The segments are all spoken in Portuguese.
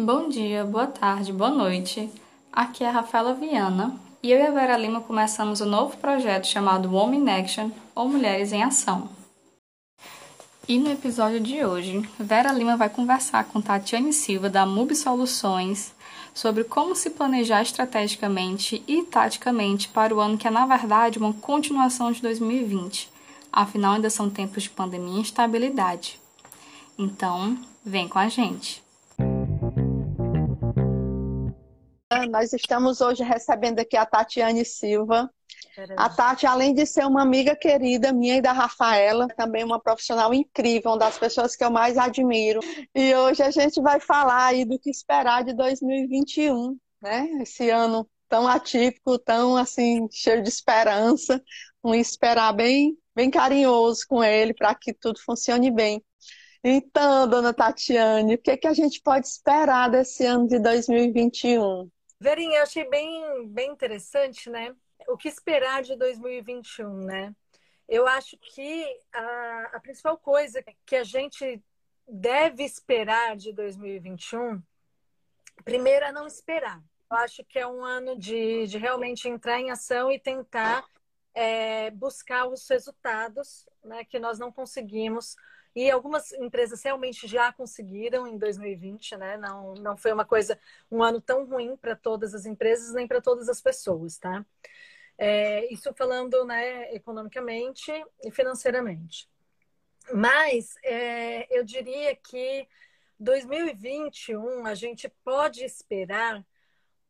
Bom dia, boa tarde, boa noite. Aqui é a Rafaela Viana e eu e a Vera Lima começamos um novo projeto chamado Women in Action ou Mulheres em Ação. E no episódio de hoje, Vera Lima vai conversar com Tatiane Silva da MUB Soluções sobre como se planejar estrategicamente e taticamente para o ano que é, na verdade, uma continuação de 2020. Afinal, ainda são tempos de pandemia e instabilidade. Então, vem com a gente. Nós estamos hoje recebendo aqui a Tatiane Silva. A Tati, além de ser uma amiga querida minha e da Rafaela, também uma profissional incrível, uma das pessoas que eu mais admiro. E hoje a gente vai falar aí do que esperar de 2021, né? Esse ano tão atípico, tão assim, cheio de esperança, um esperar bem, bem carinhoso com ele para que tudo funcione bem. Então, dona Tatiane, o que, que a gente pode esperar desse ano de 2021? Verinha, achei bem, bem interessante, né? O que esperar de 2021, né? Eu acho que a, a principal coisa que a gente deve esperar de 2021, primeiro é não esperar. Eu acho que é um ano de, de realmente entrar em ação e tentar é, buscar os resultados né, que nós não conseguimos e algumas empresas realmente já conseguiram em 2020, né? Não, não foi uma coisa, um ano tão ruim para todas as empresas nem para todas as pessoas, tá? É, isso falando, né, economicamente e financeiramente. Mas é, eu diria que 2021 a gente pode esperar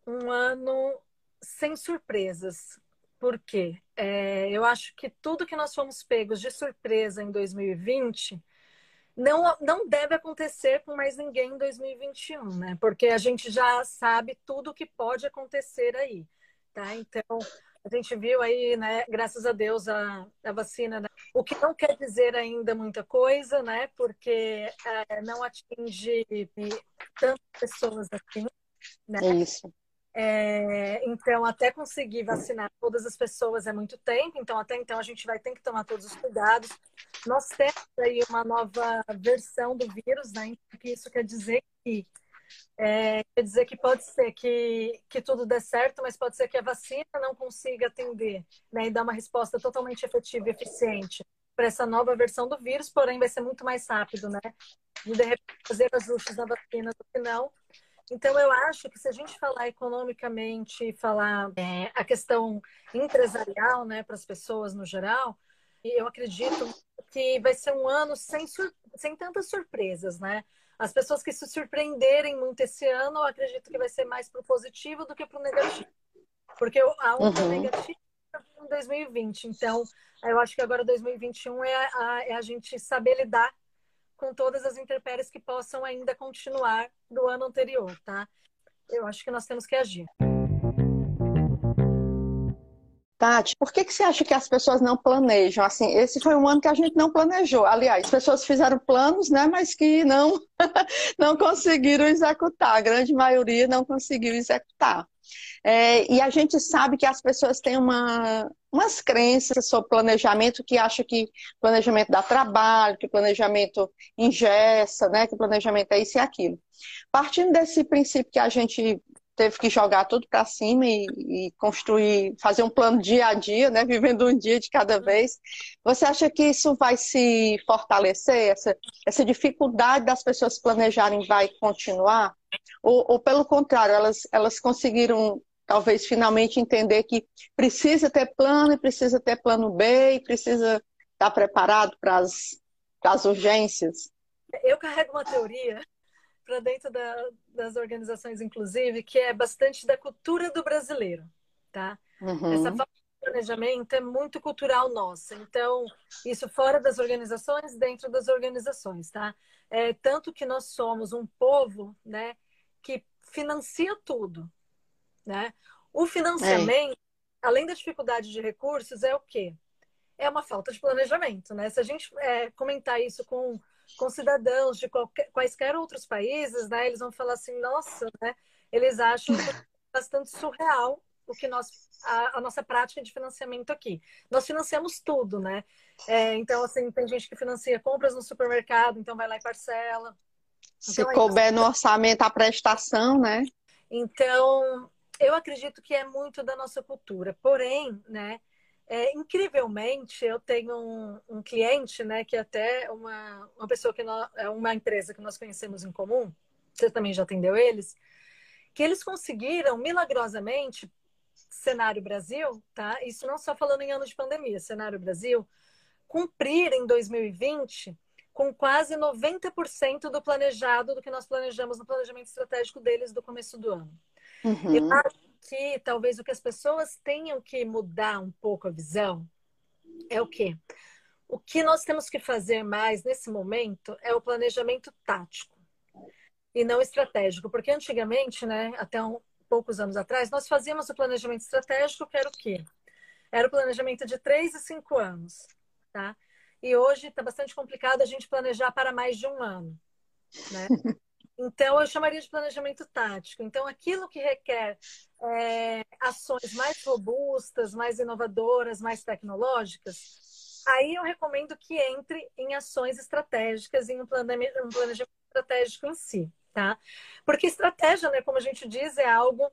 um ano sem surpresas. Por quê? É, eu acho que tudo que nós fomos pegos de surpresa em 2020 não, não deve acontecer com mais ninguém em 2021, né? Porque a gente já sabe tudo o que pode acontecer aí, tá? Então, a gente viu aí, né, graças a Deus, a, a vacina, né? o que não quer dizer ainda muita coisa, né? Porque é, não atinge tantas pessoas assim, né? É isso. É, então, até conseguir vacinar todas as pessoas é muito tempo, então até então a gente vai ter que tomar todos os cuidados. Nós temos aí uma nova versão do vírus, né? Então, que isso quer dizer que é, quer dizer que pode ser que, que tudo dê certo, mas pode ser que a vacina não consiga atender né, e dar uma resposta totalmente efetiva e eficiente para essa nova versão do vírus, porém vai ser muito mais rápido, né? De, de repente fazer ajustes na vacina do que não. Então, eu acho que se a gente falar economicamente, falar é, a questão empresarial, né, para as pessoas no geral, eu acredito que vai ser um ano sem, sem tantas surpresas, né? As pessoas que se surpreenderem muito esse ano, eu acredito que vai ser mais para o positivo do que para o negativo. Porque a onda uhum. negativa em 2020. Então, eu acho que agora 2021 é a, é a gente saber lidar com todas as intempéries que possam ainda continuar do ano anterior, tá? Eu acho que nós temos que agir. Tati, por que, que você acha que as pessoas não planejam? Assim, esse foi um ano que a gente não planejou. Aliás, as pessoas fizeram planos, né, mas que não, não conseguiram executar. A grande maioria não conseguiu executar. É, e a gente sabe que as pessoas têm uma, umas crenças sobre planejamento que acham que planejamento dá trabalho, que planejamento ingessa, né, que planejamento é isso e aquilo. Partindo desse princípio que a gente teve que jogar tudo para cima e, e, construir, fazer um plano dia a dia, né, vivendo um dia de cada vez. Você acha que isso vai se fortalecer? Essa, essa dificuldade das pessoas planejarem vai continuar? Ou, ou pelo contrário, elas, elas conseguiram talvez finalmente entender que precisa ter plano e precisa ter plano B e precisa estar preparado para as, para as urgências? Eu carrego uma teoria para dentro da, das organizações, inclusive, que é bastante da cultura do brasileiro, tá? Uhum. Essa falta de planejamento é muito cultural nossa. Então, isso fora das organizações, dentro das organizações, tá? É, tanto que nós somos um povo, né, que financia tudo, né? O financiamento, é. além da dificuldade de recursos, é o quê? É uma falta de planejamento, né? Se a gente é, comentar isso com com cidadãos de qualquer, quaisquer outros países, né, eles vão falar assim, nossa, né, eles acham bastante surreal o que nós, a, a, nossa prática de financiamento aqui. Nós financiamos tudo, né? É, então, assim, tem gente que financia compras no supermercado, então vai lá e parcela. Se então, couber no orçamento a prestação, né? Então, eu acredito que é muito da nossa cultura. Porém, né, é, incrivelmente, eu tenho um, um, cliente, né, que é até uma, uma pessoa que nós, é uma empresa que nós conhecemos em comum, você também já atendeu eles, que eles conseguiram milagrosamente cenário Brasil, tá? Isso não só falando em anos de pandemia, cenário Brasil, cumprir em 2020 com quase 90% do planejado do que nós planejamos no planejamento estratégico deles do começo do ano. Uhum. Acho que talvez o que as pessoas tenham que mudar um pouco a visão é o quê? O que nós temos que fazer mais nesse momento é o planejamento tático e não estratégico, porque antigamente, né, até um, poucos anos atrás, nós fazíamos o planejamento estratégico, que era o quê? Era o planejamento de três e cinco anos, tá? E hoje está bastante complicado a gente planejar para mais de um ano, né? Então, eu chamaria de planejamento tático. Então, aquilo que requer é, ações mais robustas, mais inovadoras, mais tecnológicas, aí eu recomendo que entre em ações estratégicas, em um planejamento, um planejamento estratégico em si, tá? Porque estratégia, né, como a gente diz, é algo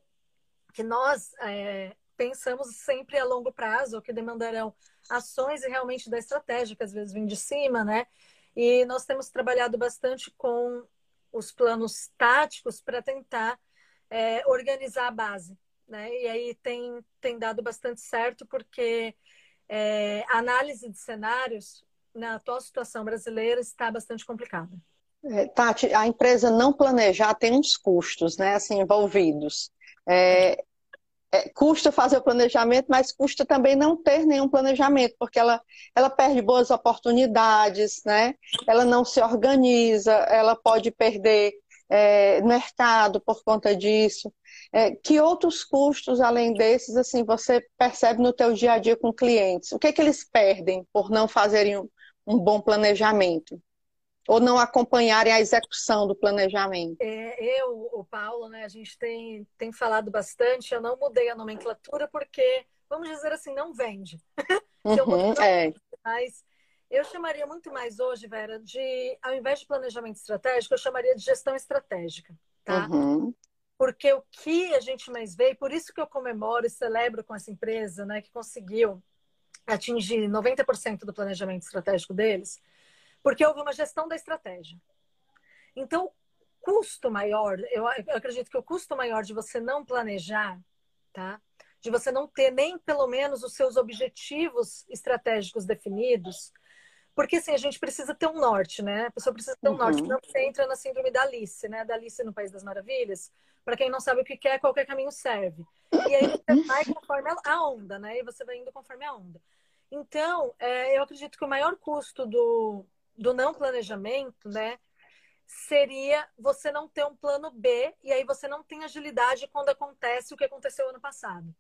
que nós é, pensamos sempre a longo prazo, que demandarão ações e realmente da estratégia, que às vezes vem de cima, né? E nós temos trabalhado bastante com os planos táticos para tentar é, organizar a base. Né? E aí tem, tem dado bastante certo, porque é, a análise de cenários na atual situação brasileira está bastante complicada. É, Tati, a empresa não planejar tem uns custos né, assim, envolvidos. É, é, custa fazer o planejamento, mas custa também não ter nenhum planejamento, porque ela, ela perde boas oportunidades, né? ela não se organiza, ela pode perder é, mercado por conta disso. É, que outros custos, além desses, assim, você percebe no teu dia a dia com clientes? O que, é que eles perdem por não fazerem um, um bom planejamento? Ou não acompanharem a execução do planejamento? É, eu, o Paulo, né, a gente tem, tem falado bastante, eu não mudei a nomenclatura porque, vamos dizer assim, não vende. Uhum, eu é. Mas eu chamaria muito mais hoje, Vera, de, ao invés de planejamento estratégico, eu chamaria de gestão estratégica, tá? Uhum. Porque o que a gente mais vê, e por isso que eu comemoro e celebro com essa empresa, né, que conseguiu atingir 90% do planejamento estratégico deles, porque houve uma gestão da estratégia. Então, custo maior, eu, eu acredito que o custo maior de você não planejar, tá? De você não ter nem pelo menos os seus objetivos estratégicos definidos, porque assim, a gente precisa ter um norte, né? A pessoa precisa ter um uhum. norte. Não você entra na síndrome da Alice, né? Da Alice no País das Maravilhas. Para quem não sabe o que quer, qualquer caminho serve. E aí você vai conforme a onda, né? E você vai indo conforme a onda. Então, é, eu acredito que o maior custo do, do não planejamento, né? Seria você não ter um plano B e aí você não tem agilidade quando acontece o que aconteceu ano passado.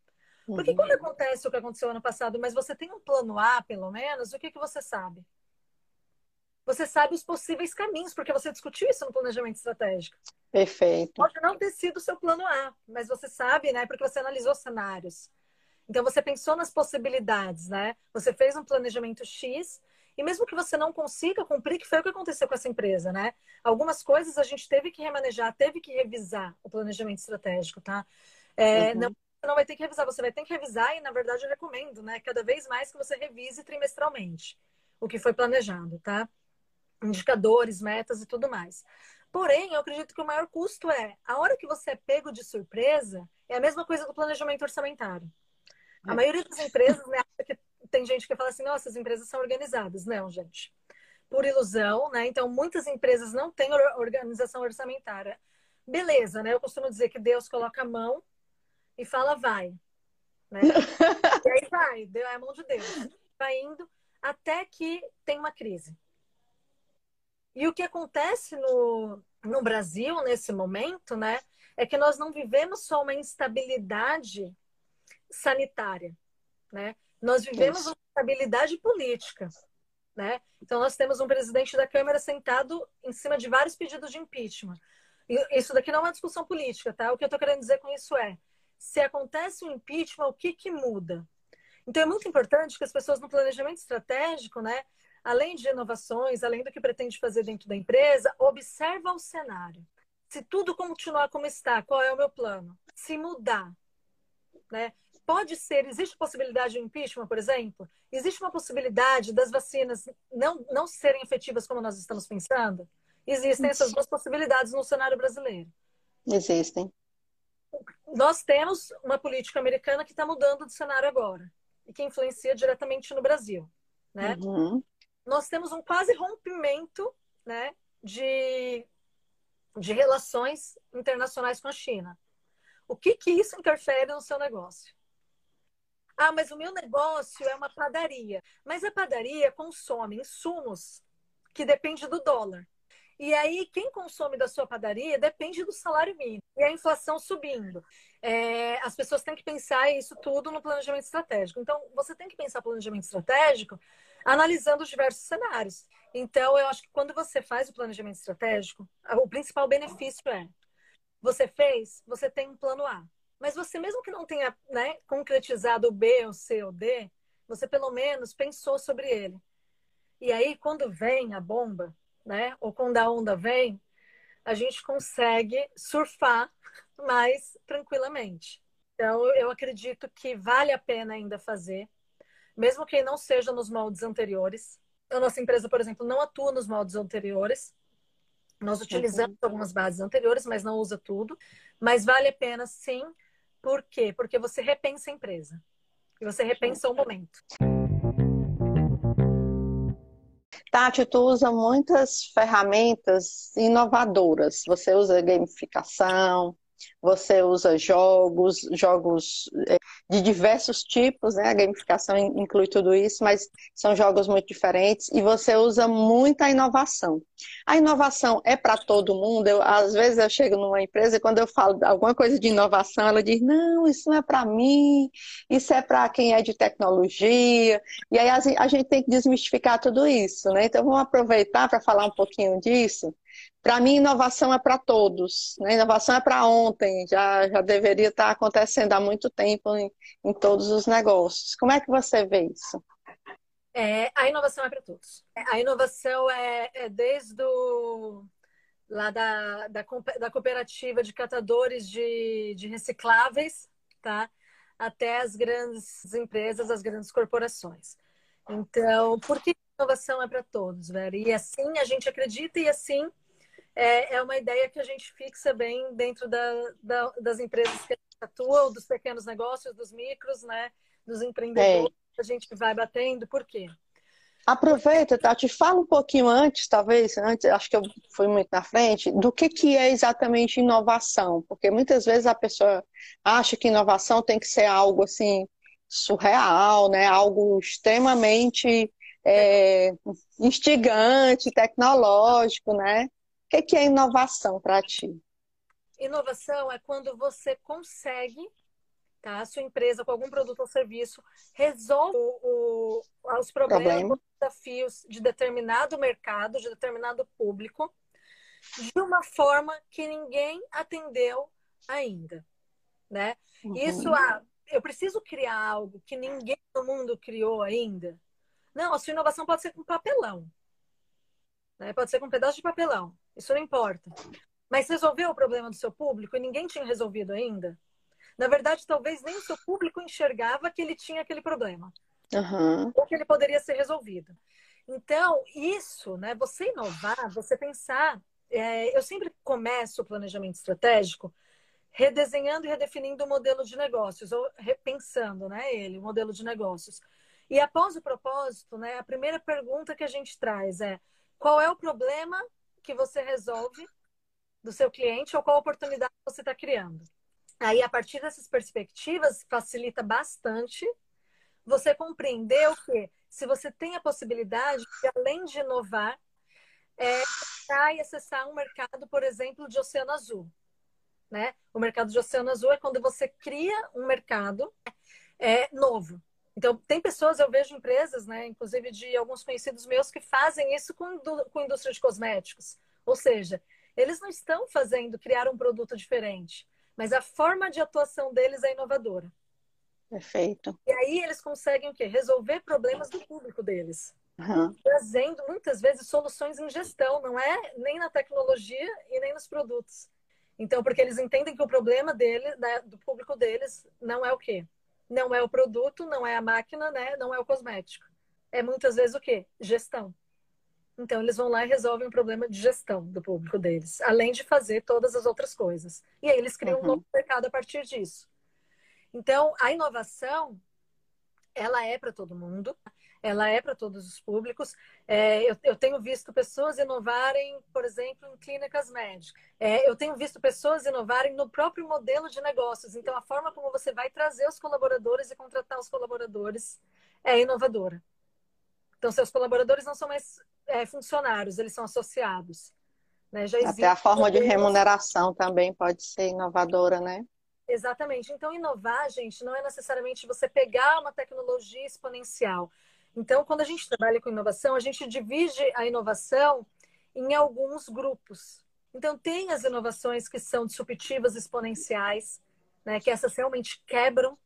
Porque uhum. quando acontece o que aconteceu ano passado, mas você tem um plano A, pelo menos, o que, que você sabe? Você sabe os possíveis caminhos, porque você discutiu isso no planejamento estratégico. Perfeito. Pode não ter sido o seu plano A, mas você sabe, né? Porque você analisou cenários. Então você pensou nas possibilidades, né? Você fez um planejamento X e mesmo que você não consiga cumprir, que foi o que aconteceu com essa empresa, né? Algumas coisas a gente teve que remanejar, teve que revisar o planejamento estratégico, tá? É, uhum. não, você não vai ter que revisar, você vai ter que revisar e, na verdade, eu recomendo, né? Cada vez mais que você revise trimestralmente o que foi planejado, tá? Indicadores, metas e tudo mais. Porém, eu acredito que o maior custo é a hora que você é pego de surpresa, é a mesma coisa do planejamento orçamentário. A é. maioria das empresas né, acha que tem gente que fala assim, nossa, as empresas são organizadas. Não, gente. Por ilusão, né? Então, muitas empresas não têm organização orçamentária. Beleza, né? Eu costumo dizer que Deus coloca a mão e fala, vai. Né? e aí vai, é a mão de Deus. Vai indo até que tem uma crise. E o que acontece no, no Brasil nesse momento, né? É que nós não vivemos só uma instabilidade sanitária, né? Nós vivemos Isso. uma estabilidade política. Né? Então, nós temos um presidente da Câmara sentado em cima de vários pedidos de impeachment. Isso daqui não é uma discussão política, tá? O que eu estou querendo dizer com isso é: se acontece um impeachment, o que, que muda? Então, é muito importante que as pessoas no planejamento estratégico, né, além de inovações, além do que pretende fazer dentro da empresa, observa o cenário. Se tudo continuar como está, qual é o meu plano? Se mudar, né? Pode ser, existe possibilidade de um impeachment, por exemplo? Existe uma possibilidade das vacinas não, não serem efetivas como nós estamos pensando? Existem essas duas possibilidades no cenário brasileiro. Existem. Nós temos uma política americana que está mudando de cenário agora e que influencia diretamente no Brasil, né? Uhum. Nós temos um quase rompimento, né, de, de relações internacionais com a China. O que que isso interfere no seu negócio? Ah, mas o meu negócio é uma padaria. Mas a padaria consome insumos que depende do dólar. E aí, quem consome da sua padaria depende do salário mínimo. E a inflação subindo. É, as pessoas têm que pensar isso tudo no planejamento estratégico. Então, você tem que pensar planejamento estratégico analisando os diversos cenários. Então, eu acho que quando você faz o planejamento estratégico, o principal benefício é: você fez, você tem um plano A. Mas você, mesmo que não tenha né, concretizado o B, o C ou D, você pelo menos pensou sobre ele. E aí, quando vem a bomba, né? Ou quando a onda vem, a gente consegue surfar mais tranquilamente. Então, eu acredito que vale a pena ainda fazer, mesmo que não seja nos moldes anteriores. A nossa empresa, por exemplo, não atua nos moldes anteriores. Nós utilizamos uhum. algumas bases anteriores, mas não usa tudo. Mas vale a pena, sim. Por quê? Porque você repensa a empresa. E você repensa o momento. Tati, tu usa muitas ferramentas inovadoras. Você usa gamificação, você usa jogos, jogos é, de diversos tipos, né? A gamificação inclui tudo isso, mas são jogos muito diferentes e você usa muita inovação. A inovação é para todo mundo. Eu, às vezes eu chego numa empresa e quando eu falo alguma coisa de inovação, ela diz: não, isso não é para mim, isso é para quem é de tecnologia. E aí a gente tem que desmistificar tudo isso, né? Então vamos aproveitar para falar um pouquinho disso. Para mim, inovação é para todos, né? inovação é para ontem, já, já deveria estar acontecendo há muito tempo em, em todos os negócios. Como é que você vê isso? É, a inovação é para todos. A inovação é, é desde o, lá da, da, da, cooperativa de catadores de, de recicláveis, tá? até as grandes empresas, as grandes corporações. Então, por que inovação é para todos, velho? E assim a gente acredita e assim é, é uma ideia que a gente fixa bem dentro da, da, das empresas que a gente atua, dos pequenos negócios, dos micros, né? Dos empreendedores. É. A gente vai batendo. Por quê? Aproveita, Tati, fala um pouquinho antes, talvez, antes, acho que eu fui muito na frente, do que, que é exatamente inovação. Porque muitas vezes a pessoa acha que inovação tem que ser algo assim surreal, né? Algo extremamente é, instigante, tecnológico, né? O que é inovação para ti? Inovação é quando você consegue, tá? A sua empresa, com algum produto ou serviço, resolve o, o, os problemas, Problema. os desafios de determinado mercado, de determinado público, de uma forma que ninguém atendeu ainda, né? Uhum. Isso, ah, eu preciso criar algo que ninguém no mundo criou ainda. Não, a sua inovação pode ser com papelão. Né? Pode ser com um pedaço de papelão. Isso não importa. Mas resolveu o problema do seu público e ninguém tinha resolvido ainda? Na verdade, talvez nem o seu público enxergava que ele tinha aquele problema. Uhum. Ou que ele poderia ser resolvido. Então, isso, né? Você inovar, você pensar. É, eu sempre começo o planejamento estratégico redesenhando e redefinindo o modelo de negócios, ou repensando né, ele, o modelo de negócios. E após o propósito, né, a primeira pergunta que a gente traz é qual é o problema que você resolve do seu cliente ou qual oportunidade você está criando. Aí, a partir dessas perspectivas, facilita bastante você compreender o que, se você tem a possibilidade de, além de inovar, é, e acessar um mercado, por exemplo, de oceano azul. Né? O mercado de oceano azul é quando você cria um mercado é, novo. Então, tem pessoas, eu vejo empresas, né, inclusive de alguns conhecidos meus, que fazem isso com, com indústria de cosméticos. Ou seja, eles não estão fazendo criar um produto diferente, mas a forma de atuação deles é inovadora. Perfeito. E aí eles conseguem o quê? Resolver problemas do público deles. uhum. trazendo muitas vezes soluções em gestão, não é nem na tecnologia e nem nos produtos. Então, porque eles entendem que o problema dele, né, do público deles, não é o quê? Não é o produto, não é a máquina, né? Não é o cosmético. É muitas vezes o quê? Gestão. Então, eles vão lá e resolvem o problema de gestão do público deles, além de fazer todas as outras coisas. E aí eles criam uhum. um novo mercado a partir disso. Então, a inovação, ela é para todo mundo ela é para todos os públicos. É, eu, eu, tenho visto pessoas inovarem, por exemplo, em clínicas médicas. É, eu tenho visto pessoas inovarem no próprio modelo de negócios. Então, a forma como você vai trazer os colaboradores e contratar os colaboradores é inovadora. Então, seus colaboradores não são mais é, funcionários, eles são associados. Né? Até a forma de remuneração também pode ser inovadora, né? Exatamente. Então, inovar, gente, não é necessariamente você pegar uma tecnologia exponencial. Então, quando a gente trabalha com inovação, a gente divide a inovação em alguns grupos. Então, tem as inovações que são disruptivas exponenciais, né, que essas realmente quebram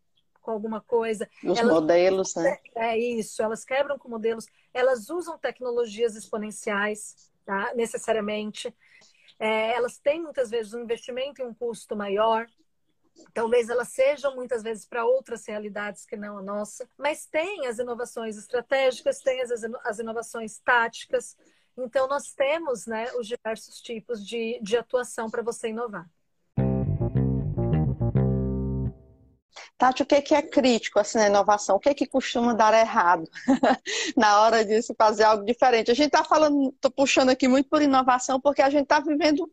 com alguma coisa. Os elas, modelos, né? É isso, elas quebram com modelos, elas usam tecnologias exponenciais, tá? necessariamente. É, elas têm muitas vezes um investimento e um custo maior, Talvez elas sejam muitas vezes para outras realidades que não a nossa, mas tem as inovações estratégicas, tem as, as inovações táticas. Então, nós temos né, os diversos tipos de, de atuação para você inovar. Tati, o que é crítico assim, na inovação? O que, é que costuma dar errado na hora de se fazer algo diferente? A gente está falando, estou puxando aqui muito por inovação, porque a gente está vivendo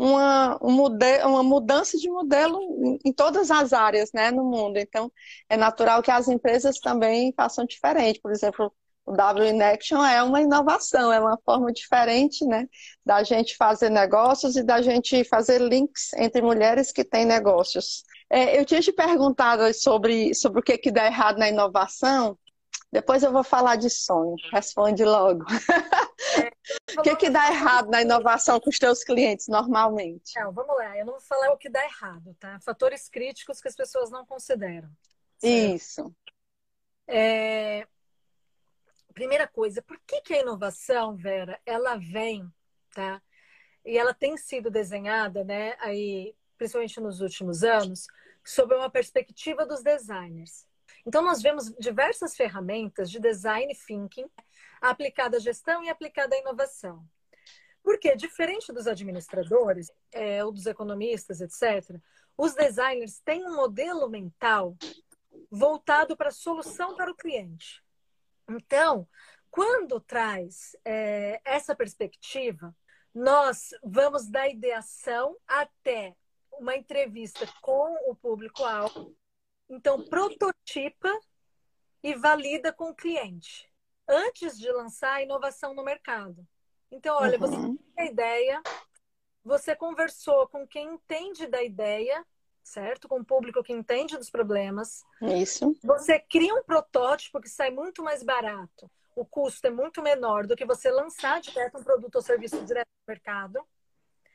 uma, um uma mudança de modelo em, todas as áreas né, no mundo. Então, é natural que as empresas também façam diferente. Por exemplo, o W in Action é uma inovação, é uma forma diferente né, da gente fazer negócios e da gente fazer links entre mulheres que têm negócios. É, eu tinha te perguntado sobre, sobre o que, que dá errado na inovação, depois eu vou falar de sonho. Responde logo. É, o que, que dá errado na inovação com os teus clientes normalmente? Não, vamos lá. Eu não vou falar o que dá errado, tá? Fatores críticos que as pessoas não consideram. Certo? Isso. É... Primeira coisa, por que, que a inovação, Vera, ela vem, tá? E ela tem sido desenhada, né? Aí, principalmente nos últimos anos, sob uma perspectiva dos designers. Então, nós vemos diversas ferramentas de design thinking aplicada à gestão e aplicada à inovação. Porque, diferente dos administradores é, ou dos economistas, etc., os designers têm um modelo mental voltado para a solução para o cliente. Então, quando traz é, essa perspectiva, nós vamos da ideação até uma entrevista com o público-alvo então, prototipa e valida com o cliente antes de lançar a inovação no mercado. Então, olha, uhum. você tem a ideia, você conversou com quem entende da ideia, certo? Com o público que entende dos problemas. Isso. Você cria um protótipo que sai muito mais barato. O custo é muito menor do que você lançar direto um produto ou serviço direto no mercado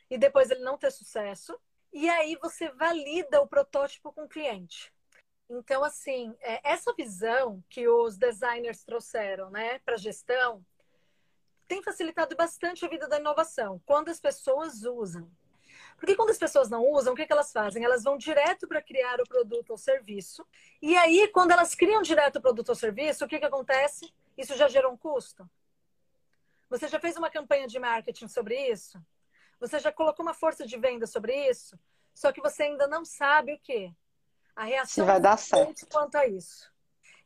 e depois ele não ter sucesso. E aí você valida o protótipo com o cliente. Então, assim, é, essa visão que os designers trouxeram né, para a gestão tem facilitado bastante a vida da inovação, quando as pessoas usam. Porque quando as pessoas não usam, o que, que elas fazem? Elas vão direto para criar o produto ou serviço. E aí, quando elas criam direto o produto ou serviço, o que, que acontece? Isso já gerou um custo. Você já fez uma campanha de marketing sobre isso? Você já colocou uma força de venda sobre isso? Só que você ainda não sabe o quê? A reação vai dar certo quanto a isso.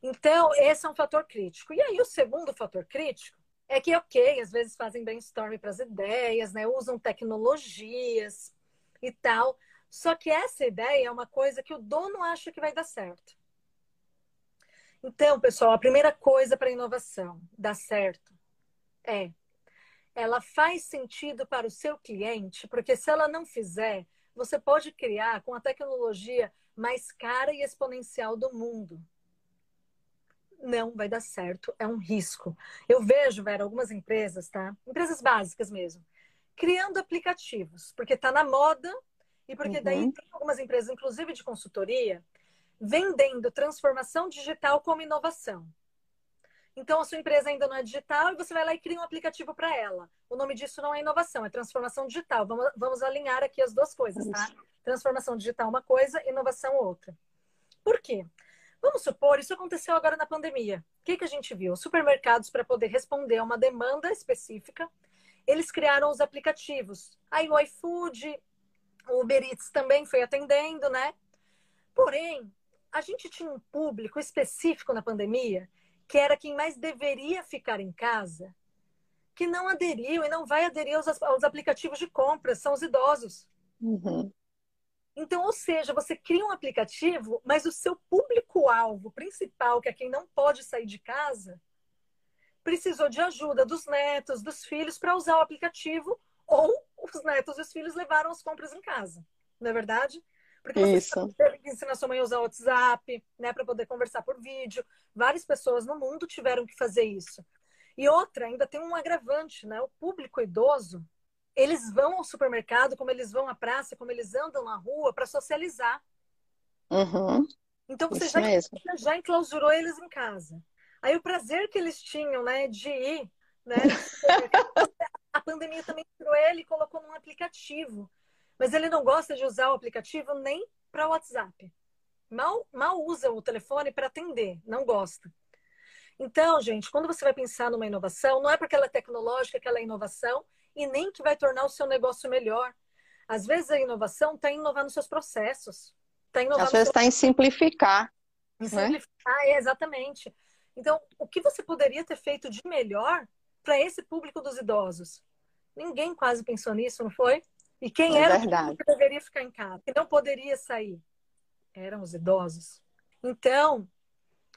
Então, esse é um fator crítico. E aí, o segundo fator crítico é que, ok, às vezes fazem brainstorming para as ideias, né? usam tecnologias e tal. Só que essa ideia é uma coisa que o dono acha que vai dar certo. Então, pessoal, a primeira coisa para inovação dar certo é ela faz sentido para o seu cliente, porque se ela não fizer, você pode criar com a tecnologia mais cara e exponencial do mundo. Não vai dar certo, é um risco. Eu vejo, Vera, algumas empresas, tá? Empresas básicas mesmo, criando aplicativos, porque está na moda e porque uhum. daí tem algumas empresas, inclusive de consultoria, vendendo transformação digital como inovação. Então, a sua empresa ainda não é digital e você vai lá e cria um aplicativo para ela. O nome disso não é inovação, é transformação digital. Vamos, vamos alinhar aqui as duas coisas, tá? Transformação digital uma coisa, inovação outra. Por quê? Vamos supor, isso aconteceu agora na pandemia. O que, que a gente viu? Os supermercados, para poder responder a uma demanda específica, eles criaram os aplicativos. Aí o iFood, o Uber Eats também foi atendendo, né? Porém, a gente tinha um público específico na pandemia que era quem mais deveria ficar em casa, que não aderiu e não vai aderir aos, aos aplicativos de compra, são os idosos. Uhum. Então, ou seja, você cria um aplicativo, mas o seu público-alvo principal, que é quem não pode sair de casa, precisou de ajuda dos netos, dos filhos para usar o aplicativo, ou os netos e os filhos levaram as compras em casa. Não é verdade? Porque você Isso. teve que ensinar sua mãe a usar o WhatsApp, né, para poder conversar por vídeo. Várias pessoas no mundo tiveram que fazer isso. E outra, ainda tem um agravante, né? O público idoso, eles vão ao supermercado, como eles vão à praça, como eles andam na rua para socializar. Uhum. Então você Isso já, mesmo. já enclausurou eles em casa. Aí o prazer que eles tinham, né, de ir, né, a pandemia também tirou ele e colocou num aplicativo. Mas ele não gosta de usar o aplicativo nem para o WhatsApp. Mal, mal usa o telefone para atender, não gosta. Então, gente, quando você vai pensar numa inovação, não é porque ela é tecnológica que ela é inovação e nem que vai tornar o seu negócio melhor. Às vezes a inovação está em inovar nos seus processos. Está inovar Às vezes seu... está em simplificar. em né? simplificar, é, exatamente. Então, o que você poderia ter feito de melhor para esse público dos idosos? Ninguém quase pensou nisso, não foi? E quem É era o verdade. que deveria ficar em casa, que não poderia sair? Eram os idosos. Então,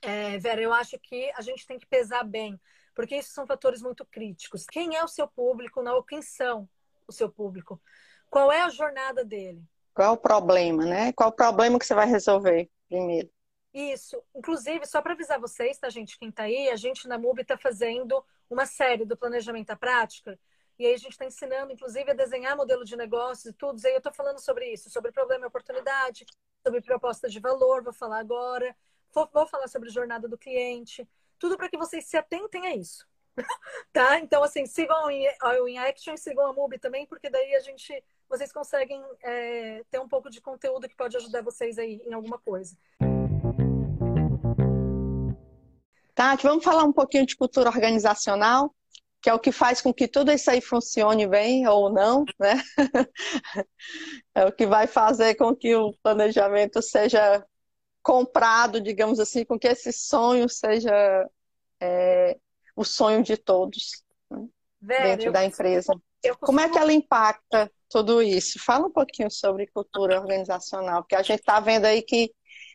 é, Vera, eu acho que a gente tem que pesar bem, porque isso são fatores muito críticos. Quem é o seu público, não? Quem são o seu público? Qual é a jornada dele? Qual é o problema, né? Qual é o problema que você vai resolver primeiro? Isso. Inclusive, só para avisar vocês, tá, gente? Quem tá aí, a gente na MUB está fazendo uma série do Planejamento à Prática. E aí a gente está ensinando, inclusive, a desenhar modelo de negócios e tudo. E aí eu estou falando sobre isso, sobre problema e oportunidade, sobre proposta de valor, vou falar agora. Vou, vou falar sobre jornada do cliente. Tudo para que vocês se atentem a isso. tá? Então, assim, sigam o In Action, sigam a MUB também, porque daí a gente, vocês conseguem é, ter um pouco de conteúdo que pode ajudar vocês aí em alguma coisa. Tati, vamos falar um pouquinho de cultura organizacional, que é o que faz com que tudo isso aí funcione bem ou não, né? É o que vai fazer com que o planejamento seja comprado, digamos assim, com que esse sonho seja é, o sonho de todos né? Vera, dentro da empresa. Eu Como é que ela impacta tudo isso? Fala um pouquinho sobre cultura organizacional, porque a gente está vendo aí que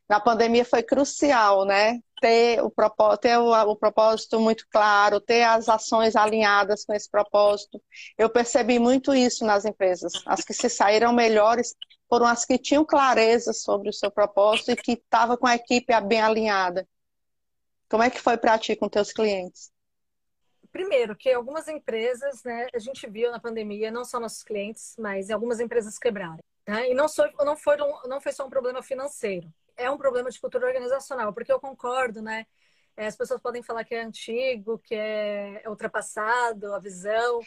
na pandemia foi crucial, né? Ter o propósito, ter o, o propósito muito claro, ter as ações alinhadas com esse propósito. Eu percebi muito isso nas empresas. As que se saíram melhores foram as que tinham clareza sobre o seu propósito e que estavam com a equipe bem alinhada. Como é que foi para ti com teus clientes? Primeiro, que algumas empresas, né, a gente viu na pandemia, não só nossos clientes, mas algumas empresas quebraram. Né? E não, sou, não, foi, não foi só um problema financeiro, é um problema de cultura organizacional, porque eu concordo, né? As pessoas podem falar que é antigo, que é, é ultrapassado, a visão,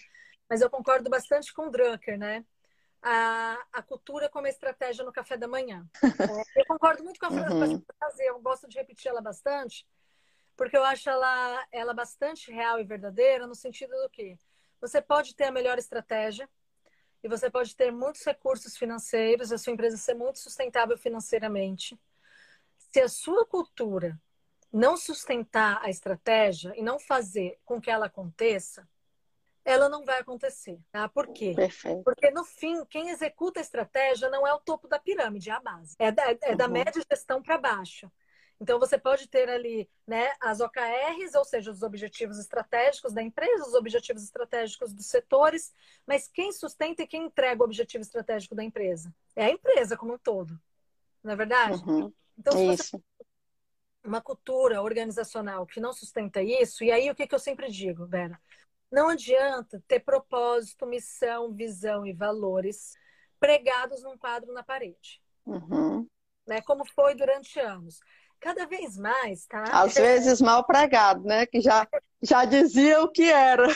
mas eu concordo bastante com o Drucker, né? A, a cultura como estratégia no café da manhã. É, eu concordo muito com a frase, Uhum. eu gosto de repetir ela bastante, porque eu acho ela, ela bastante real e verdadeira, no sentido do que você pode ter a melhor estratégia e você pode ter muitos recursos financeiros, a sua empresa ser muito sustentável financeiramente. Se a sua cultura não sustentar a estratégia e não fazer com que ela aconteça, ela não vai acontecer. Tá? Por quê? Perfeito. Porque no fim, quem executa a estratégia não é o topo da pirâmide, é a base. É da, é da Uhum. média gestão para baixo. Então você pode ter ali né, as OKRs, ou seja, os objetivos estratégicos da empresa, os objetivos estratégicos dos setores, mas quem sustenta e quem entrega o objetivo estratégico da empresa? É a empresa como um todo. Não é verdade? Uhum. Então, se você Isso. uma cultura organizacional que não sustenta isso, e aí o que, que eu sempre digo, Vera? Não adianta ter propósito, missão, visão e valores pregados num quadro na parede, Uhum. né? Como foi durante anos. cada vez mais, tá? Às vezes mal pregado, né? Que já, já dizia o que era.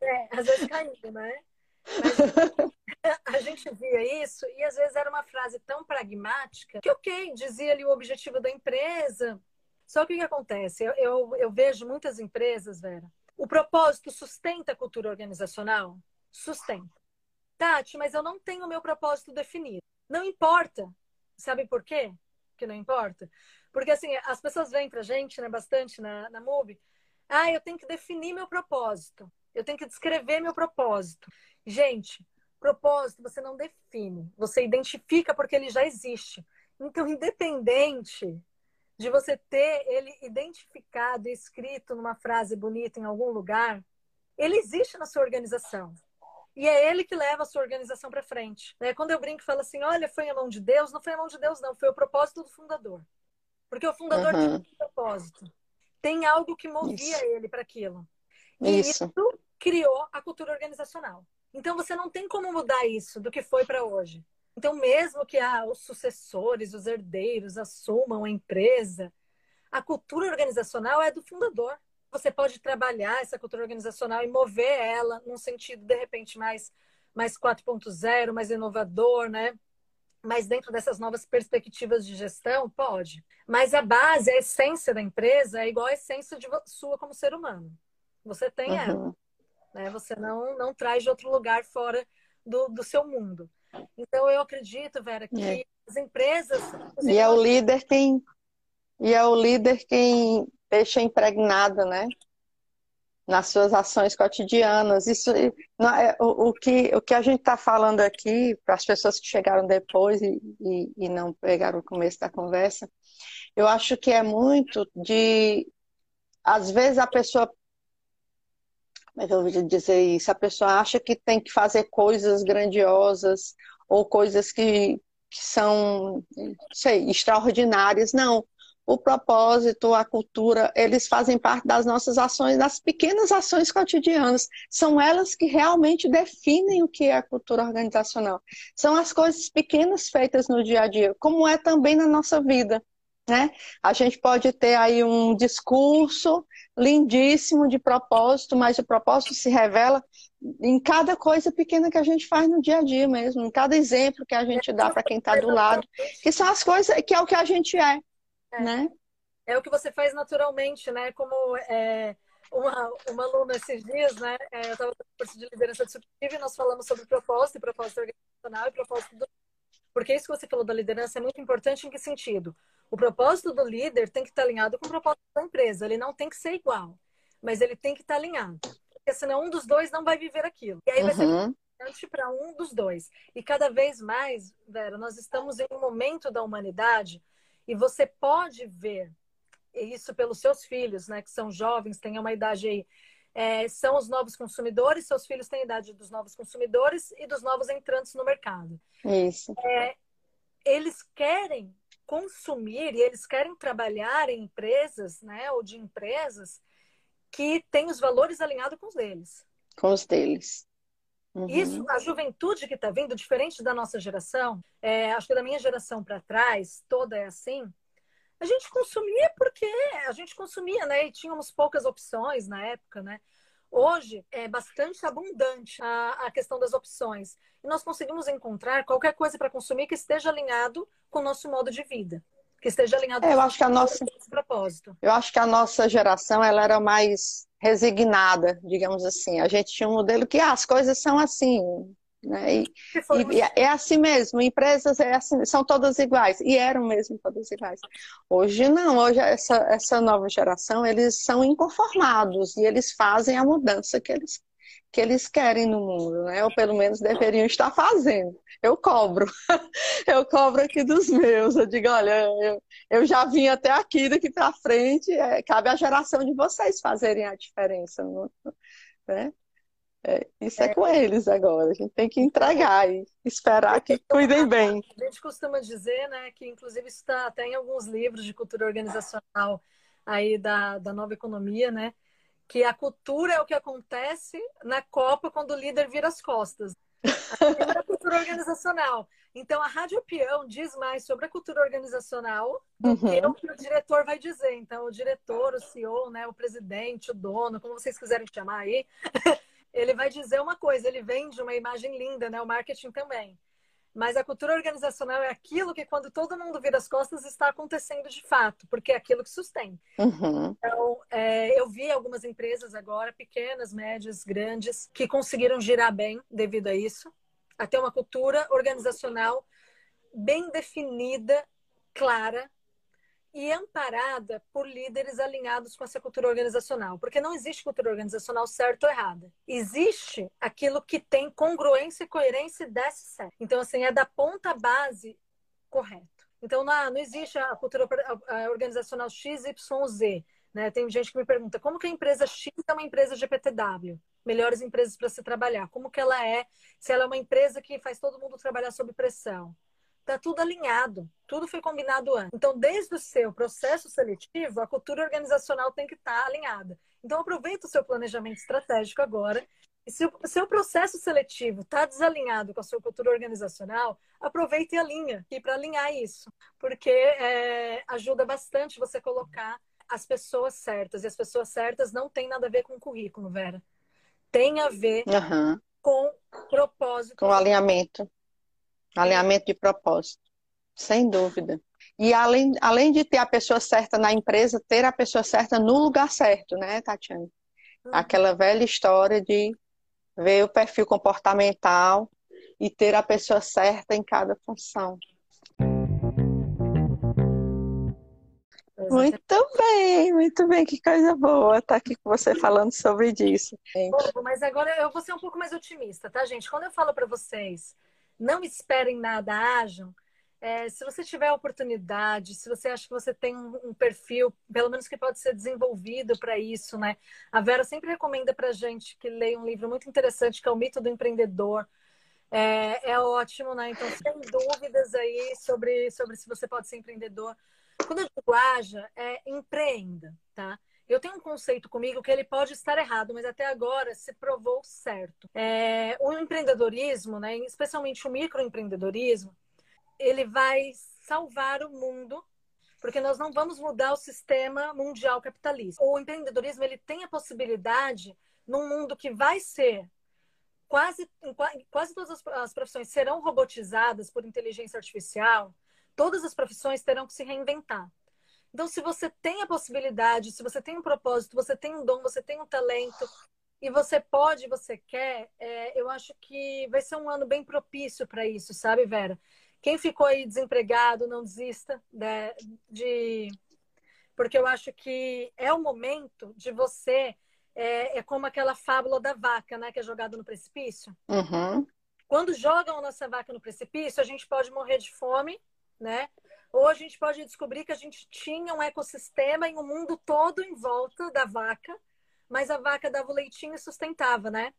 É, às vezes caindo, né? A gente via isso e às vezes era uma frase tão pragmática que, ok, dizia ali o objetivo da empresa. Só que o que acontece? Eu, eu, eu vejo muitas empresas, Vera, o propósito sustenta a cultura organizacional? Sustenta. Tati, mas eu não tenho o meu propósito definido. Não importa. Sabe por quê que não importa? Porque assim, as pessoas vêm pra gente, né, bastante na, na MUB, ah, eu tenho que definir meu propósito. Eu tenho que descrever meu propósito. Gente, propósito você não define, você identifica porque ele já existe. Então, independente de você ter ele identificado e escrito numa frase bonita em algum lugar, ele existe na sua organização. E é ele que leva a sua organização para frente. Né? Quando eu brinco e falo assim, olha, foi a mão de Deus, não foi a mão de Deus, não, foi o propósito do fundador. Porque o fundador uhum. tem um propósito. Tem algo que movia isso. ele para aquilo. E isso. isso criou a cultura organizacional. Então você não tem como mudar isso do que foi para hoje. Então, mesmo que ah, os sucessores, os herdeiros assumam a empresa, a cultura organizacional é do fundador você pode trabalhar essa cultura organizacional e mover ela num sentido, de repente, mais, mais 4.0, mais inovador, né? Mas dentro dessas novas perspectivas de gestão, pode. Mas a base, a essência da empresa é igual a essência de sua como ser humano. Você tem uhum. ela. Né? Você não, não traz de outro lugar fora do, do seu mundo. Então, eu acredito, Vera, que é. as empresas. E é o líder quem. E é o líder quem deixa impregnada, né? Nas suas ações cotidianas. Isso, não, é, o, o, que, o que a gente está falando aqui, para as pessoas que chegaram depois e, e, e não pegaram o começo da conversa, eu acho que é muito de. Às vezes a pessoa que eu vou dizer isso? A pessoa acha que tem que fazer coisas grandiosas ou coisas que, que são, sei, extraordinárias. Não o propósito, a cultura, eles fazem parte das nossas ações, das pequenas ações cotidianas. São elas que realmente definem o que é a cultura organizacional. São as coisas pequenas feitas no dia a dia, como é também na nossa vida. Né? A gente pode ter aí um discurso lindíssimo de propósito, mas o propósito se revela em cada coisa pequena que a gente faz no dia a dia mesmo, em cada exemplo que a gente dá para quem está do lado, que são as coisas que é o que a gente é. É. Né? É o que você faz naturalmente, né? Como é, uma, uma aluna esses dias, né? É, eu estava no curso de liderança disruptiva e nós falamos sobre propósito, e propósito organizacional e propósito do... Porque isso que você falou da liderança é muito importante em que sentido? O propósito do líder tem que estar alinhado com o propósito da empresa. Ele não tem que ser igual, mas ele tem que estar alinhado. Porque senão um dos dois não vai viver aquilo. E aí vai ser uhum. importante para um dos dois. E cada vez mais, Vera, nós estamos em um momento da humanidade e você pode ver isso pelos seus filhos, né? Que são jovens, têm uma idade aí. É, são os novos consumidores, seus filhos têm a idade dos novos consumidores e dos novos entrantes no mercado. Isso. É, eles querem consumir e eles querem trabalhar em empresas, né? Ou de empresas que têm os valores alinhados com os deles. Com os deles. Uhum. Isso, a juventude que está vindo, diferente da nossa geração, é, acho que da minha geração para trás, toda é assim. A gente consumia porque a gente consumia, né? E tínhamos poucas opções na época, né? Hoje é bastante abundante a, a questão das opções. E nós conseguimos encontrar qualquer coisa para consumir que esteja alinhado com o nosso modo de vida. Que esteja alinhado é, com eu acho que a nossa propósito. Eu acho que a nossa geração ela era mais resignada, digamos assim. A gente tinha um modelo que ah, as coisas são assim, né? E, e, é assim mesmo, empresas é assim, são todas iguais, e eram mesmo todas iguais. Hoje não, hoje essa, essa nova geração, eles são inconformados e eles fazem a mudança que eles que eles querem no mundo, né? Ou pelo menos deveriam estar fazendo. Eu cobro. Eu cobro aqui dos meus. Eu digo, olha, eu, eu já vim até aqui, daqui para frente. É, cabe à geração de vocês fazerem a diferença, né? É, isso é, é com eles agora. A gente tem que entregar e esperar que cuidem bem. A gente costuma dizer, né, que inclusive isso está até em alguns livros de cultura organizacional aí da, da nova economia, né? que a cultura é o que acontece na Copa quando o líder vira as costas. A cultura cultura organizacional. Então, a Rádio Peão diz mais sobre a cultura organizacional do uhum. que o que o diretor vai dizer. Então, o diretor, o CEO, né, o presidente, o dono, como vocês quiserem chamar aí, ele vai dizer uma coisa, ele vende uma imagem linda, né? O marketing também. Mas a cultura organizacional é aquilo que, quando todo mundo vira as costas, está acontecendo de fato, porque é aquilo que sustenta. Uhum. Então, é, eu vi algumas empresas agora, pequenas, médias, grandes, que conseguiram girar bem devido a isso, a ter uma cultura organizacional bem definida, clara, e amparada por líderes alinhados com essa cultura organizacional. Porque não existe cultura organizacional certa ou errada. Existe aquilo que tem congruência e coerência e desce certo. Então, assim, é da ponta base correto. Então, não, não existe a cultura organizacional XYZ. Né? Tem gente que me pergunta como que a empresa X é uma empresa GPTW? Melhores empresas para se trabalhar. Como que ela é? Se ela é uma empresa que faz todo mundo trabalhar sob pressão Está tudo alinhado, tudo foi combinado antes. Então, desde o seu processo seletivo, a cultura organizacional tem que estar tá alinhada. Então, aproveita o seu planejamento estratégico agora. E se o seu processo seletivo está desalinhado com a sua cultura organizacional, aproveita e alinha. E para alinhar isso, porque é, ajuda bastante você colocar as pessoas certas. E as pessoas certas não tem nada a ver com currículo, Vera. Tem a ver uhum. com propósito. Com alinhamento. Alinhamento de propósito, sem dúvida. E além, além de ter a pessoa certa na empresa, ter a pessoa certa no lugar certo, né, Tatiana? Uhum. Aquela velha história de ver o perfil comportamental e ter a pessoa certa em cada função. Muito bem, muito bem, que coisa boa estar aqui com você falando sobre isso. Bom, mas agora eu vou ser um pouco mais otimista, tá, gente? Quando eu falo para vocês não esperem nada, ajam. É, se você tiver oportunidade, se você acha que você tem um, um perfil, pelo menos que pode ser desenvolvido para isso, né? A Vera sempre recomenda para gente que leia um livro muito interessante que é o Mito do Empreendedor. É, é ótimo, né? Então, se tem dúvidas aí sobre, sobre se você pode ser empreendedor, quando eu digo haja, é empreenda, tá? Eu tenho um conceito comigo que ele pode estar errado, mas até agora se provou certo. É, o empreendedorismo, né, especialmente o microempreendedorismo, ele vai salvar o mundo porque nós não vamos mudar o sistema mundial capitalista. O empreendedorismo ele tem a possibilidade num mundo que vai ser quase quase todas as profissões serão robotizadas por inteligência artificial. Todas as profissões terão que se reinventar. Então, se você tem a possibilidade, se você tem um propósito, você tem um dom, você tem um talento, e você pode, você quer, é, eu acho que vai ser um ano bem propício para isso, sabe, Vera? Quem ficou aí desempregado, não desista né, de. Porque eu acho que é o momento de você. É, é como aquela fábula da vaca, né? Que é jogada no precipício. Uhum. Quando jogam a nossa vaca no precipício, a gente pode morrer de fome, né? Ou a gente pode descobrir que a gente tinha um ecossistema em um mundo todo em volta da vaca, mas a vaca dava o leitinho e sustentava, né?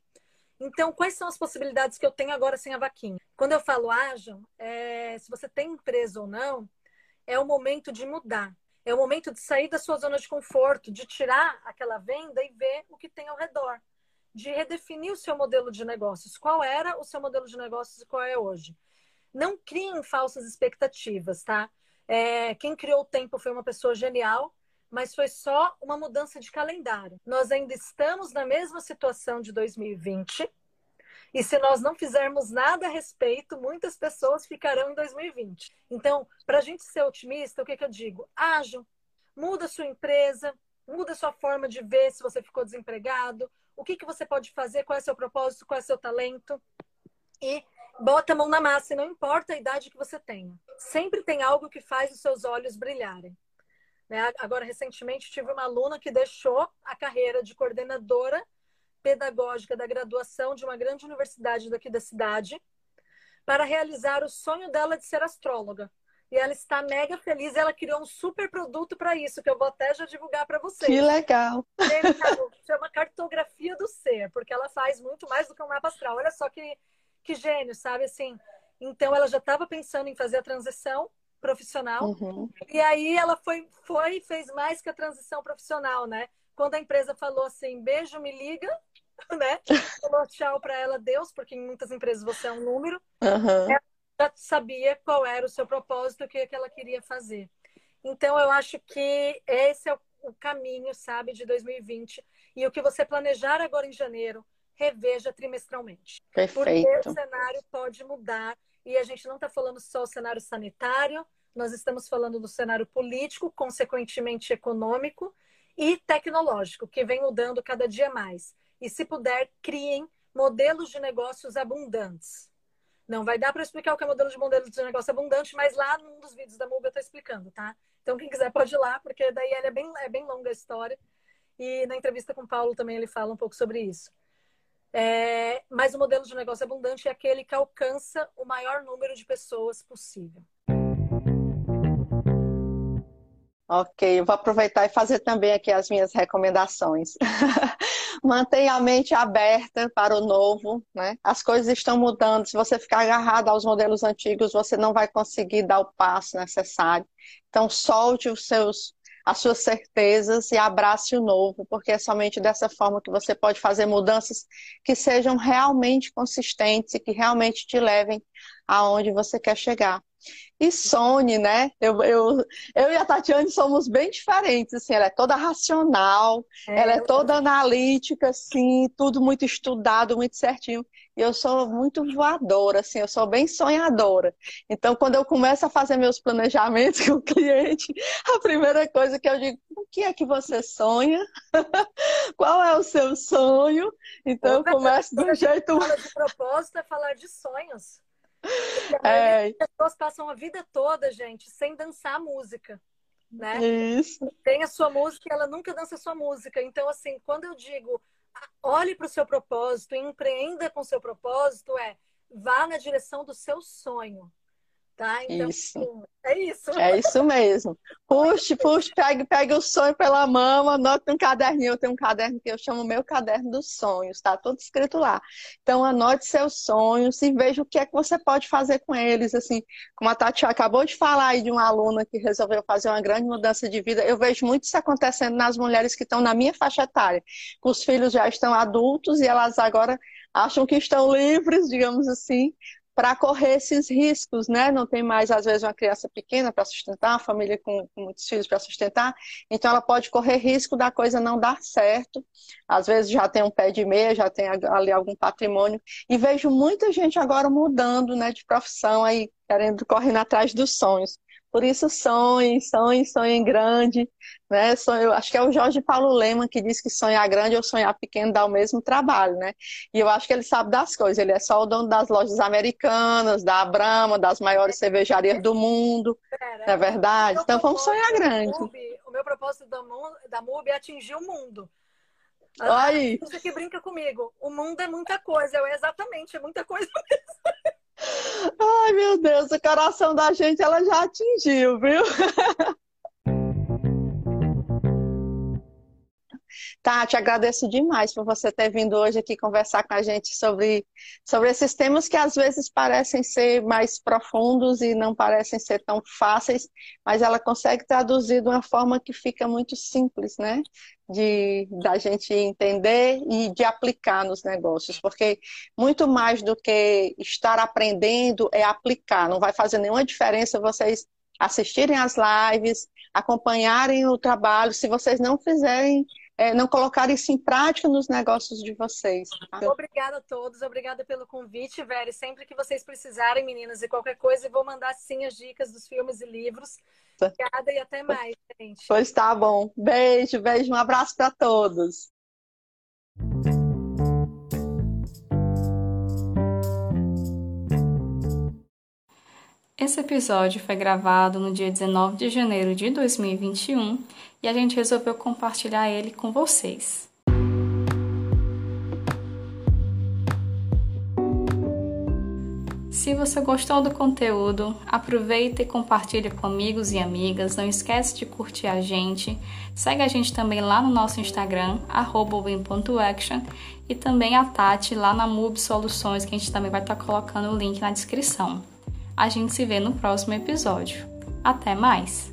Então, quais são as possibilidades que eu tenho agora sem a vaquinha? Quando eu falo ajam, é, se você tem empresa ou não, é o momento de mudar. É o momento de sair da sua zona de conforto, de tirar aquela venda e ver o que tem ao redor. De redefinir o seu modelo de negócios. Qual era o seu modelo de negócios e qual é hoje? Não criem falsas expectativas, tá? É, quem criou o tempo foi uma pessoa genial, mas foi só uma mudança de calendário. Nós ainda estamos na mesma situação de 2020. E se nós não fizermos nada a respeito, muitas pessoas ficarão em 2020. Então, para a gente ser otimista, o que, que eu digo? Ajam, muda sua empresa, muda sua forma de ver se você ficou desempregado, o que, que você pode fazer, qual é seu propósito, qual é seu talento. E bota a mão na massa, e não importa a idade que você tenha. Sempre tem algo que faz os seus olhos brilharem. Né? Agora, recentemente, tive uma aluna que deixou a carreira de coordenadora pedagógica da graduação de uma grande universidade daqui da cidade para realizar o sonho dela de ser astróloga. E ela está mega feliz. Ela criou um super produto para isso, que eu vou até já divulgar para vocês. Que legal! Chama Cartografia do Ser, porque ela faz muito mais do que um mapa astral. Olha só que que gênio, sabe? Assim, então ela já estava pensando em fazer a transição profissional. Uhum. E aí ela foi, foi fez mais que a transição profissional, né? Quando a empresa falou assim, beijo, me liga, né? Falou tchau para ela, Deus, porque em muitas empresas você é um número. Uhum. Ela já sabia qual era o seu propósito, o que, que ela queria fazer. Então, eu acho que esse é o, o caminho, sabe, de 2020. E o que você planejar agora em janeiro, reveja trimestralmente. Perfeito. Porque o cenário pode mudar. E a gente não está falando só o cenário sanitário, nós estamos falando do cenário político, consequentemente econômico e tecnológico, que vem mudando cada dia mais. E se puder, criem modelos de negócios abundantes. Não vai dar para explicar o que é modelo de modelo de negócio abundante, mas lá num dos vídeos da MUB eu estou explicando, tá? Então, quem quiser pode ir lá, porque daí é bem, é bem longa a história. E na entrevista com o Paulo também ele fala um pouco sobre isso. É, mas o modelo de negócio abundante é aquele que alcança o maior número de pessoas possível. Ok, eu vou aproveitar e fazer também aqui as minhas recomendações. Mantenha a mente aberta para o novo, né? As coisas estão mudando. Se você ficar agarrado aos modelos antigos, você não vai conseguir dar o passo necessário. Então, solte os seus, as suas certezas e abrace o novo, porque é somente dessa forma que você pode fazer mudanças que sejam realmente consistentes e que realmente te levem aonde você quer chegar e Sony, né? Eu, eu, eu e a Tatiane somos bem diferentes, assim, ela é toda racional, é, ela é toda analítica, assim, tudo muito estudado, muito certinho. E eu sou muito voadora, assim, eu sou bem sonhadora. Então, quando eu começo a fazer meus planejamentos com o cliente, a primeira coisa que eu digo, o que é que você sonha? Qual é o seu sonho? Então, eu começo do jeito... Fala de propósito é falar de sonhos. É. As pessoas passam a vida toda, gente, sem dançar música. Né? Isso. Tem a sua música e ela nunca dança a sua música. Então, assim, quando eu digo olhe para o seu propósito, empreenda com seu propósito, é vá na direção do seu sonho. Tá? Então, isso. é isso. É isso mesmo. Puxe, puxe, pegue, pegue o sonho pela mão, anote um caderninho. Eu tenho um caderno que eu chamo meu caderno dos sonhos, tá tudo escrito lá. Então, anote seus sonhos e veja o que é que você pode fazer com eles. Assim, como a Tati acabou de falar aí de uma aluna que resolveu fazer uma grande mudança de vida, eu vejo muito isso acontecendo nas mulheres que estão na minha faixa etária. Os filhos já estão adultos e elas agora acham que estão livres, digamos assim, para correr esses riscos, né? Não tem mais, às vezes, uma criança pequena para sustentar, uma família com, com muitos filhos para sustentar, então ela pode correr risco da coisa não dar certo. Às vezes já tem um pé de meia, já tem ali algum patrimônio, e vejo muita gente agora mudando né, de profissão aí, querendo, correndo atrás dos sonhos. Por isso, sonhe, sonhe, sonhe grande. Né? Eu acho que é o Jorge Paulo Lema que diz que sonhar grande ou sonhar pequeno dá o mesmo trabalho. Né? E eu acho que ele sabe das coisas. Ele é só o dono das lojas americanas, da Brahma, das maiores cervejarias do mundo. Pera, não é verdade? Então vamos sonhar grande. o meu propósito da, da MUB é atingir o mundo. Aí. Você que brinca comigo. O mundo é muita coisa. Eu, exatamente, é muita coisa mesmo. Ai, meu Deus, o coração da gente ela já atingiu, viu? Tati, agradeço demais por você ter vindo hoje aqui conversar com a gente sobre, sobre esses temas que às vezes parecem ser mais profundos e não parecem ser tão fáceis, mas ela consegue traduzir de uma forma que fica muito simples, né? De da gente entender e de aplicar nos negócios, porque muito mais do que estar aprendendo é aplicar. Não vai fazer nenhuma diferença vocês assistirem às lives, acompanharem o trabalho, se vocês não fizerem é, não colocar isso em prática nos negócios de vocês. Tá? Obrigada a todos, obrigada pelo convite, Veri. Sempre que vocês precisarem, meninas, e qualquer coisa, eu vou mandar sim as dicas dos filmes e livros. Obrigada e até mais, gente. Pois tá bom. Beijo, beijo, um abraço para todos. Esse episódio foi gravado no dia 19 de janeiro de 2021 e a gente resolveu compartilhar ele com vocês. Se você gostou do conteúdo, aproveita e compartilha com amigos e amigas. Não esquece de curtir a gente. Segue a gente também lá no nosso Instagram, win.action e também a Tati lá na MUB Soluções, que a gente também vai estar colocando o link na descrição. A gente se vê no próximo episódio. Até mais!